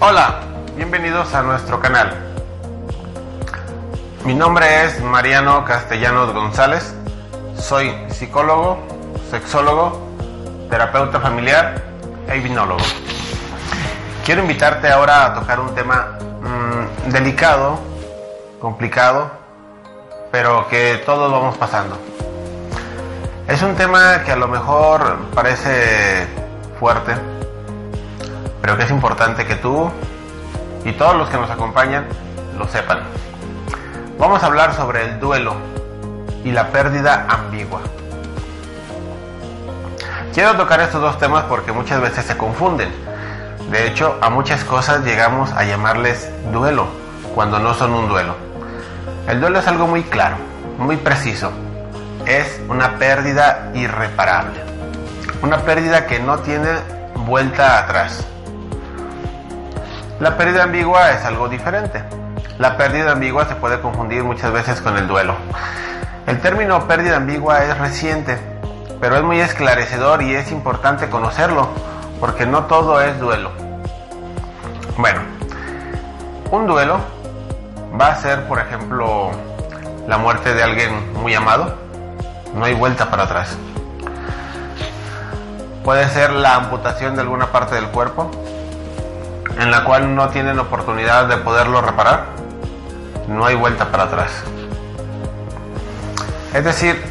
Hola, bienvenidos a nuestro canal. Mi nombre es Mariano Castellanos González. Soy psicólogo, sexólogo, terapeuta familiar e hipnólogo. Quiero invitarte ahora a tocar un tema mmm, delicado, complicado, pero que todos vamos pasando. Es un tema que a lo mejor parece fuerte, pero que es importante que tú y todos los que nos acompañan lo sepan. Vamos a hablar sobre el duelo y la pérdida ambigua. Quiero tocar estos dos temas porque muchas veces se confunden. De hecho, a muchas cosas llegamos a llamarles duelo cuando no son un duelo. El duelo es algo muy claro, muy preciso. Es una pérdida irreparable. Una pérdida que no tiene vuelta atrás. La pérdida ambigua es algo diferente. La pérdida ambigua se puede confundir muchas veces con el duelo. El término pérdida ambigua es reciente, pero es muy esclarecedor y es importante conocerlo, porque no todo es duelo. Bueno, un duelo va a ser, por ejemplo, la muerte de alguien muy amado. No hay vuelta para atrás. Puede ser la amputación de alguna parte del cuerpo, en la cual no tienen oportunidad de poderlo reparar, no hay vuelta para atrás. Es decir,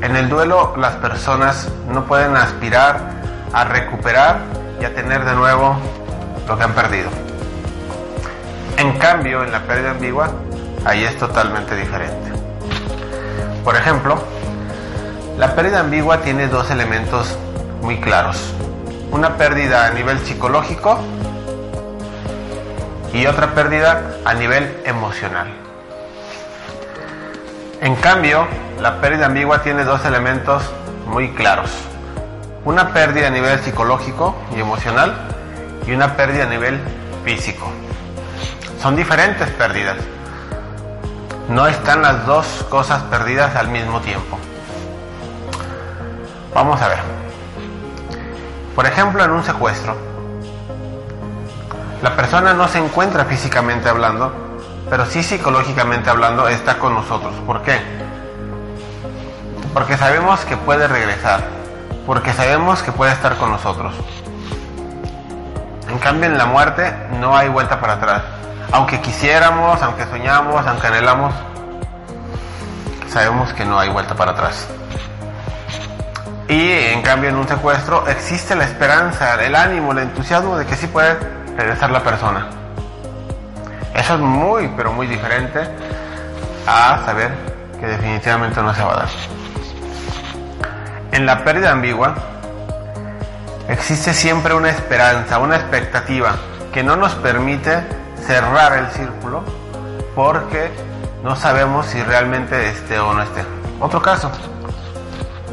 en el duelo las personas no pueden aspirar a recuperar y a tener de nuevo lo que han perdido. En cambio, en la pérdida ambigua, ahí es totalmente diferente. Por ejemplo, la pérdida ambigua tiene dos elementos muy claros. Una pérdida a nivel psicológico y otra pérdida a nivel emocional. En cambio, la pérdida ambigua tiene dos elementos muy claros. Una pérdida a nivel psicológico y emocional y una pérdida a nivel físico. Son diferentes pérdidas. No están las dos cosas perdidas al mismo tiempo. Vamos a ver. Por ejemplo, en un secuestro, la persona no se encuentra físicamente hablando, pero sí psicológicamente hablando está con nosotros. ¿Por qué? Porque sabemos que puede regresar, porque sabemos que puede estar con nosotros. En cambio, en la muerte no hay vuelta para atrás. Aunque quisiéramos, aunque soñamos, aunque anhelamos, sabemos que no hay vuelta para atrás. Y en cambio en un secuestro existe la esperanza, el ánimo, el entusiasmo de que sí puede regresar la persona. Eso es muy, pero muy diferente a saber que definitivamente no se va a dar. En la pérdida ambigua existe siempre una esperanza, una expectativa que no nos permite cerrar el círculo porque no sabemos si realmente esté o no esté. Otro caso,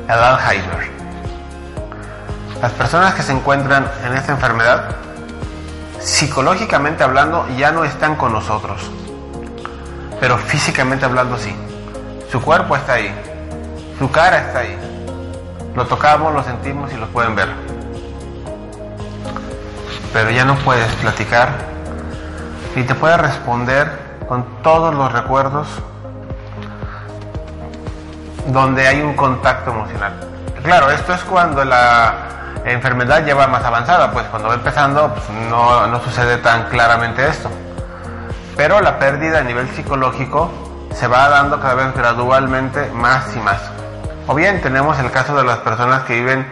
el Alzheimer. Las personas que se encuentran en esta enfermedad psicológicamente hablando ya no están con nosotros, pero físicamente hablando sí. Su cuerpo está ahí, su cara está ahí. Lo tocamos, lo sentimos y lo pueden ver. Pero ya no puedes platicar ni te puede responder con todos los recuerdos donde hay un contacto emocional. Claro, esto es cuando la enfermedad lleva más avanzada, pues cuando va empezando pues no, no sucede tan claramente esto. Pero la pérdida a nivel psicológico se va dando cada vez gradualmente más y más. O bien tenemos el caso de las personas que viven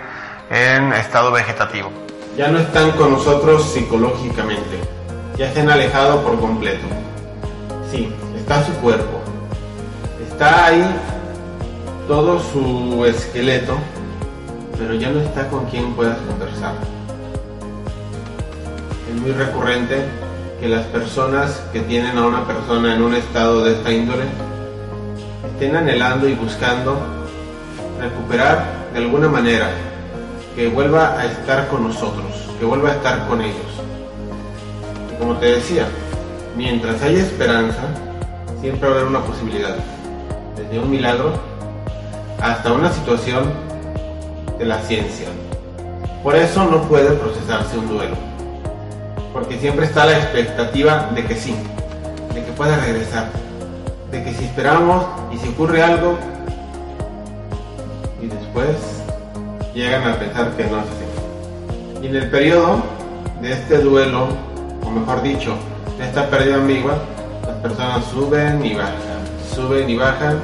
en estado vegetativo. Ya no están con nosotros psicológicamente, ya se han alejado por completo. Sí, está su cuerpo, está ahí todo su esqueleto, pero ya no está con quien puedas conversar. Es muy recurrente que las personas que tienen a una persona en un estado de esta índole estén anhelando y buscando recuperar de alguna manera, que vuelva a estar con nosotros, que vuelva a estar con ellos. Y como te decía, mientras haya esperanza, siempre haber una posibilidad, desde un milagro hasta una situación de la ciencia. Por eso no puede procesarse un duelo. porque siempre está la expectativa de que sí, de que pueda regresar, de que si esperamos y si ocurre algo, y después llegan a pensar que no es así. Y en el periodo de este duelo, o mejor dicho, de esta pérdida ambigua, las personas suben y bajan, suben y bajan,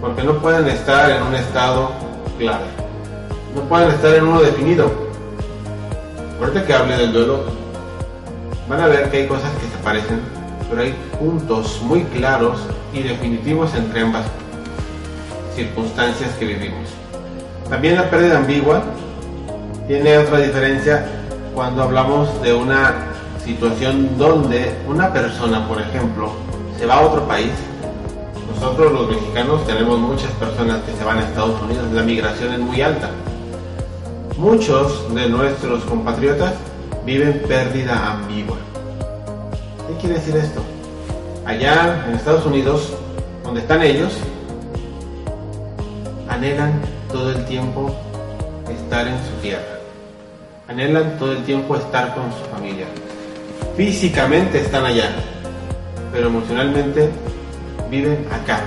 porque no pueden estar en un estado claro, no pueden estar en uno definido. Ahorita que hable del duelo, van a ver que hay cosas que se parecen, pero hay puntos muy claros y definitivos entre ambas circunstancias que vivimos. También la pérdida ambigua tiene otra diferencia cuando hablamos de una situación donde una persona, por ejemplo, se va a otro país. Nosotros los mexicanos tenemos muchas personas que se van a Estados Unidos, la migración es muy alta. Muchos de nuestros compatriotas viven pérdida ambigua. ¿Qué quiere decir esto? Allá en Estados Unidos, donde están ellos, anhelan todo el tiempo estar en su tierra. Anhelan todo el tiempo estar con su familia. Físicamente están allá, pero emocionalmente viven acá,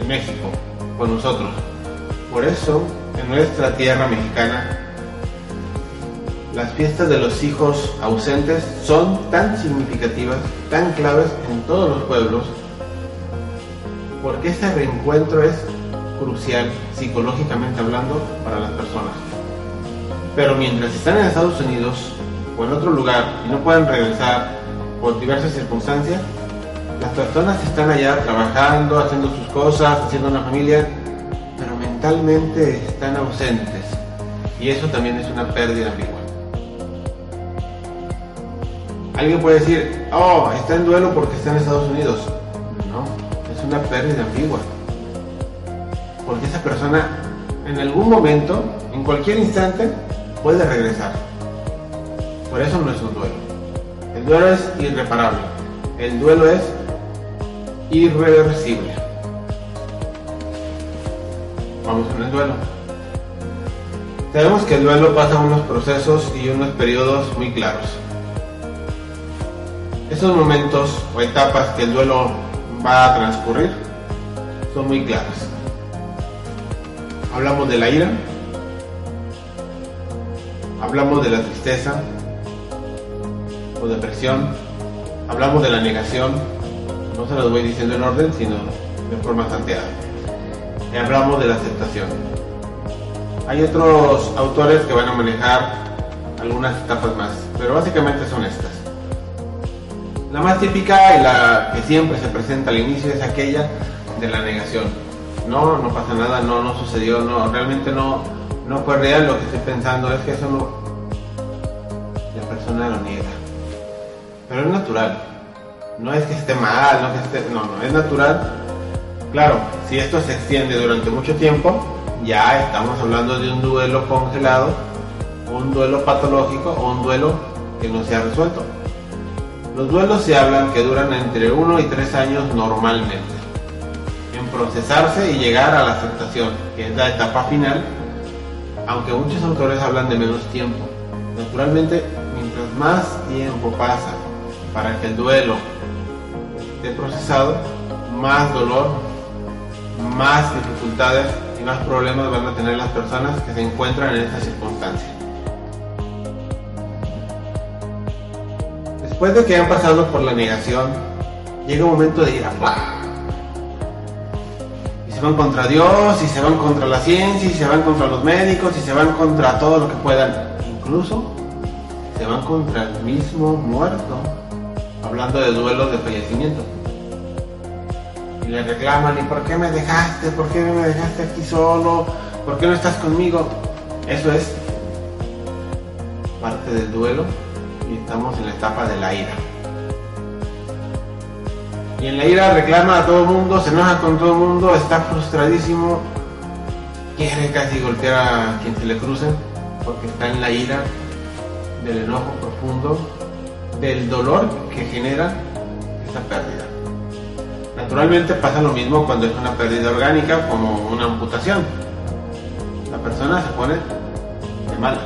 en México, con nosotros. Por eso, en nuestra tierra mexicana, las fiestas de los hijos ausentes son tan significativas, tan claves en todos los pueblos, porque ese reencuentro es crucial psicológicamente hablando para las personas. Pero mientras están en Estados Unidos o en otro lugar y no pueden regresar por diversas circunstancias, las personas están allá trabajando, haciendo sus cosas, haciendo una familia, pero mentalmente están ausentes. Y eso también es una pérdida ambigua. Alguien puede decir, oh, está en duelo porque está en Estados Unidos. No, es una pérdida ambigua. Porque esa persona en algún momento, en cualquier instante, puede regresar. Por eso no es un duelo. El duelo es irreparable. El duelo es irreversible. Vamos con el duelo. Sabemos que el duelo pasa unos procesos y unos periodos muy claros. Esos momentos o etapas que el duelo va a transcurrir son muy claras. Hablamos de la ira, hablamos de la tristeza o depresión, hablamos de la negación, no se los voy diciendo en orden, sino de forma tanteada. Y hablamos de la aceptación. Hay otros autores que van a manejar algunas etapas más, pero básicamente son estas. La más típica y la que siempre se presenta al inicio es aquella de la negación. No, no pasa nada, no, no sucedió, no, realmente no, no fue real lo que estoy pensando, es que eso no, la persona lo niega. Pero es natural. No es que esté mal, no es que esté, no, no, es natural. Claro, si esto se extiende durante mucho tiempo, ya estamos hablando de un duelo congelado, un duelo patológico o un duelo que no se ha resuelto. Los duelos se hablan que duran entre 1 y 3 años normalmente en procesarse y llegar a la aceptación, que es la etapa final, aunque muchos autores hablan de menos tiempo. Naturalmente, mientras más tiempo pasa para que el duelo esté procesado, más dolor, más dificultades y más problemas van a tener las personas que se encuentran en esta circunstancia. Después de que han pasado por la negación, llega un momento de ir a Y se van contra Dios, y se van contra la ciencia, y se van contra los médicos, y se van contra todo lo que puedan. Incluso se van contra el mismo muerto, hablando de duelos de fallecimiento. Y le reclaman, ¿y por qué me dejaste? ¿Por qué me dejaste aquí solo? ¿Por qué no estás conmigo? Eso es parte del duelo estamos en la etapa de la ira. Y en la ira reclama a todo el mundo, se enoja con todo el mundo, está frustradísimo, quiere casi golpear a quien se le cruce, porque está en la ira del enojo profundo, del dolor que genera esa pérdida. Naturalmente pasa lo mismo cuando es una pérdida orgánica como una amputación. La persona se pone de malas.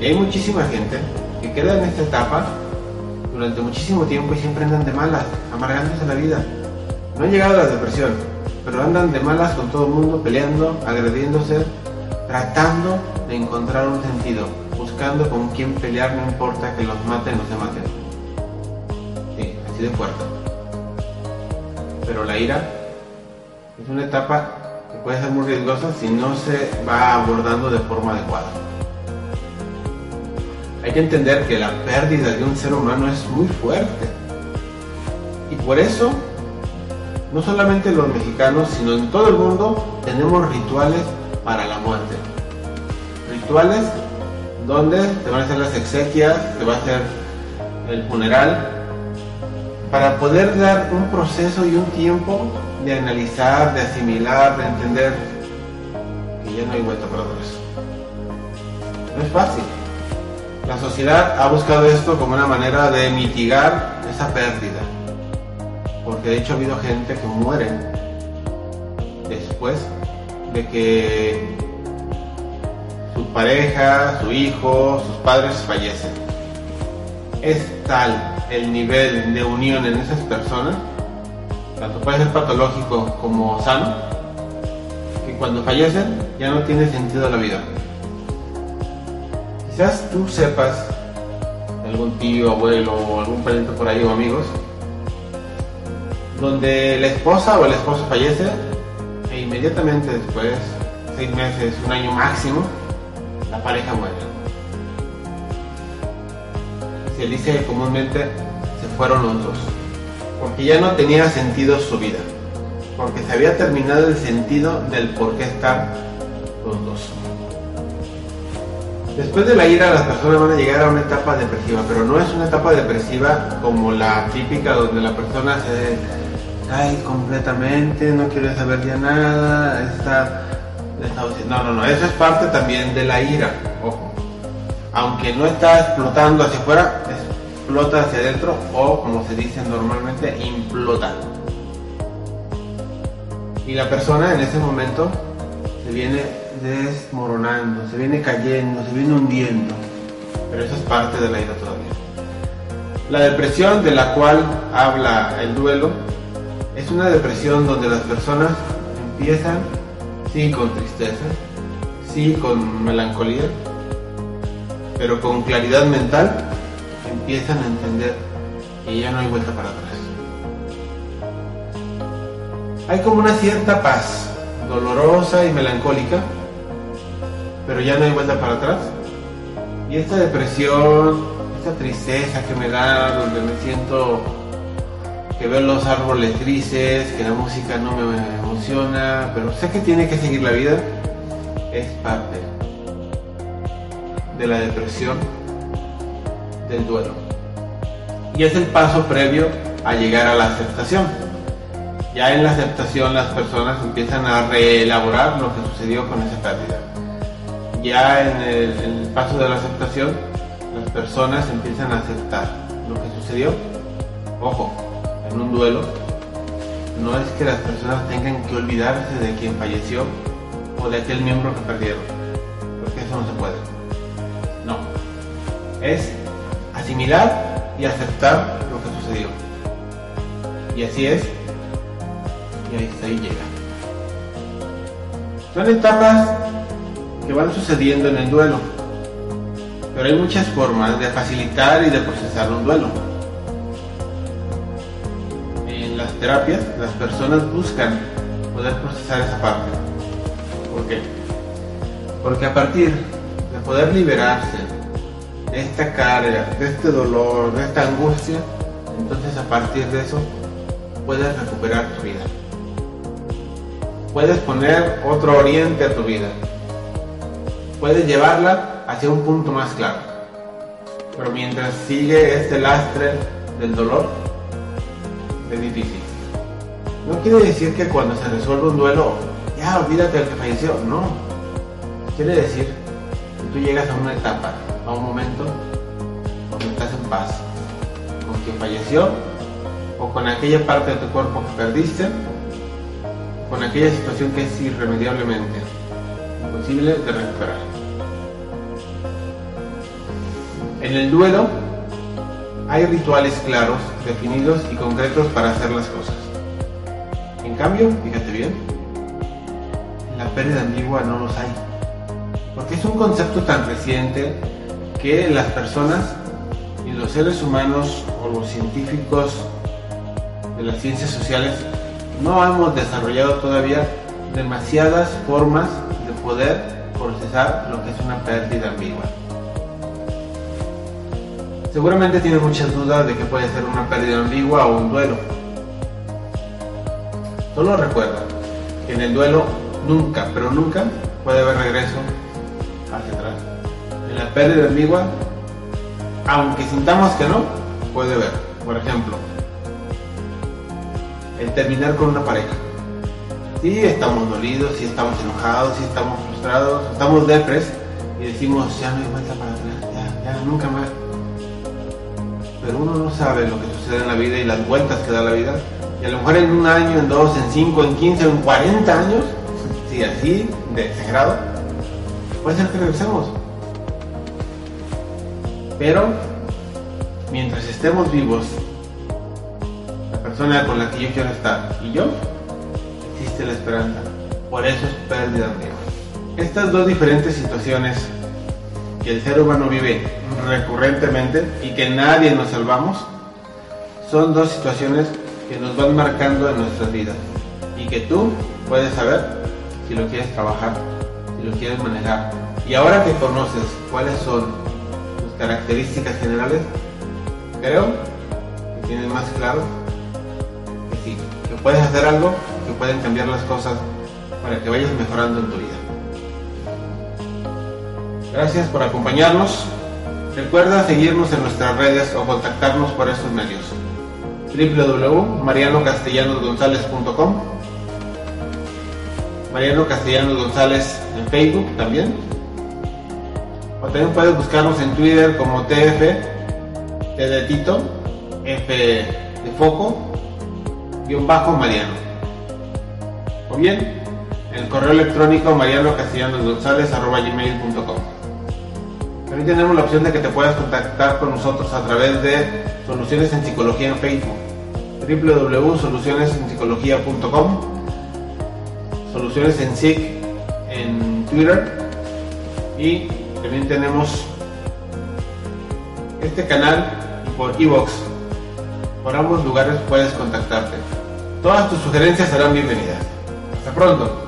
Y hay muchísima gente que queda en esta etapa durante muchísimo tiempo y siempre andan de malas, amargándose la vida. No han llegado a la depresión, pero andan de malas con todo el mundo, peleando, agrediéndose, tratando de encontrar un sentido, buscando con quién pelear, no importa que los maten o se maten. Sí, así de fuerte. Pero la ira es una etapa que puede ser muy riesgosa si no se va abordando de forma adecuada. Hay que entender que la pérdida de un ser humano es muy fuerte. Y por eso, no solamente los mexicanos, sino en todo el mundo, tenemos rituales para la muerte. Rituales donde te van a hacer las exequias, te va a hacer el funeral, para poder dar un proceso y un tiempo de analizar, de asimilar, de entender que ya no hay vuelta para atrás. No es fácil. La sociedad ha buscado esto como una manera de mitigar esa pérdida. Porque de hecho ha habido gente que muere después de que su pareja, su hijo, sus padres fallecen. Es tal el nivel de unión en esas personas, tanto puede ser patológico como sano, que cuando fallecen ya no tiene sentido la vida. Quizás tú sepas, algún tío, abuelo o algún pariente por ahí o amigos, donde la esposa o el esposo fallece e inmediatamente después, seis meses, un año máximo, la pareja muere. Se dice comúnmente, se fueron los dos, porque ya no tenía sentido su vida, porque se había terminado el sentido del por qué estar los dos. Después de la ira las personas van a llegar a una etapa depresiva, pero no es una etapa depresiva como la típica donde la persona se cae completamente, no quiere saber ya nada, está no, no, no, eso es parte también de la ira, ojo. Aunque no está explotando hacia afuera, explota hacia adentro o, como se dice normalmente, implota. Y la persona en ese momento se viene desmoronando, se viene cayendo, se viene hundiendo. Pero eso es parte de la ira todavía. La depresión de la cual habla el duelo es una depresión donde las personas empiezan sí con tristeza, sí con melancolía, pero con claridad mental empiezan a entender que ya no hay vuelta para atrás. Hay como una cierta paz, dolorosa y melancólica, pero ya no hay vuelta para atrás. Y esta depresión, esta tristeza que me da, donde me siento que veo los árboles grises, que la música no me emociona, pero sé que tiene que seguir la vida, es parte de la depresión, del duelo. Y es el paso previo a llegar a la aceptación. Ya en la aceptación las personas empiezan a reelaborar lo que sucedió con esa pérdida. Ya en el, paso de la aceptación, las personas empiezan a aceptar lo que sucedió. Ojo, en un duelo, no es que las personas tengan que olvidarse de quien falleció o de aquel miembro que perdieron, porque eso no se puede. No, es asimilar y aceptar lo que sucedió. Y así es, y ahí, ahí llega. Son etapas que van sucediendo en el duelo, pero hay muchas formas de facilitar y de procesar un duelo las terapias, las personas buscan poder procesar esa parte. ¿Por qué? Porque a partir de poder liberarse de esta carga, de este dolor, de esta angustia, entonces a partir de eso puedes recuperar tu vida. Puedes poner otro oriente a tu vida. Puedes llevarla hacia un punto más claro. Pero mientras sigue este lastre del dolor, es difícil. No quiere decir que cuando se resuelve un duelo, ya olvídate del que falleció, no. Quiere decir que tú llegas a una etapa, a un momento donde estás en paz con quien falleció o con aquella parte de tu cuerpo que perdiste, con aquella situación que es irremediablemente imposible de recuperar. En el duelo hay rituales claros, definidos y concretos para hacer las cosas. En cambio, fíjate bien, la pérdida ambigua no los hay. Porque es un concepto tan reciente que las personas y los seres humanos o los científicos de las ciencias sociales no hemos desarrollado todavía demasiadas formas de poder procesar lo que es una pérdida ambigua. Seguramente tienes muchas dudas de qué puede ser una pérdida ambigua o un duelo. Solo recuerda que en el duelo nunca, pero nunca puede haber regreso hacia atrás. En la pérdida ambigua, aunque sintamos que no, puede haber. Por ejemplo, el terminar con una pareja. Sí, estamos dolidos, sí estamos enojados, sí estamos frustrados, estamos depres y decimos, ya no hay vuelta para atrás, ya, ya, nunca más. Pero uno no sabe lo que sucede en la vida y las vueltas que da la vida. Y a lo mejor en un año, en dos, en cinco, en quince, en cuarenta años, si así, de exagerado, puede ser que regresemos. Pero, mientras estemos vivos persona con la que yo quiero estar y yo, existe la esperanza. Por eso es pérdida de Estas dos diferentes situaciones que el ser humano vive recurrentemente y que nadie nos salvamos, son dos situaciones que nos van marcando en nuestras vidas y que tú puedes saber si lo quieres trabajar, si lo quieres manejar. Y ahora que conoces cuáles son tus características generales, creo que tienes más claro que puedes hacer algo, que pueden cambiar las cosas para que vayas mejorando en tu vida. Gracias por acompañarnos. Recuerda seguirnos en nuestras redes o contactarnos por estos medios. www.marianocastellanosgonzalez.com Mariano Castellanos González en Facebook también. O también puedes buscarnos en Twitter como TF, T de Tito, F de Foco, guion bajo Mariano. O bien, el correo electrónico mariano gmail.com. También tenemos la opción de que te puedas contactar con nosotros a través de Soluciones en Psicología en Facebook, www.solucionesenpsicología.com, Soluciones en SIC en Twitter y también tenemos este canal por Evox. Por ambos lugares puedes contactarte. Todas tus sugerencias serán bienvenidas. Hasta pronto.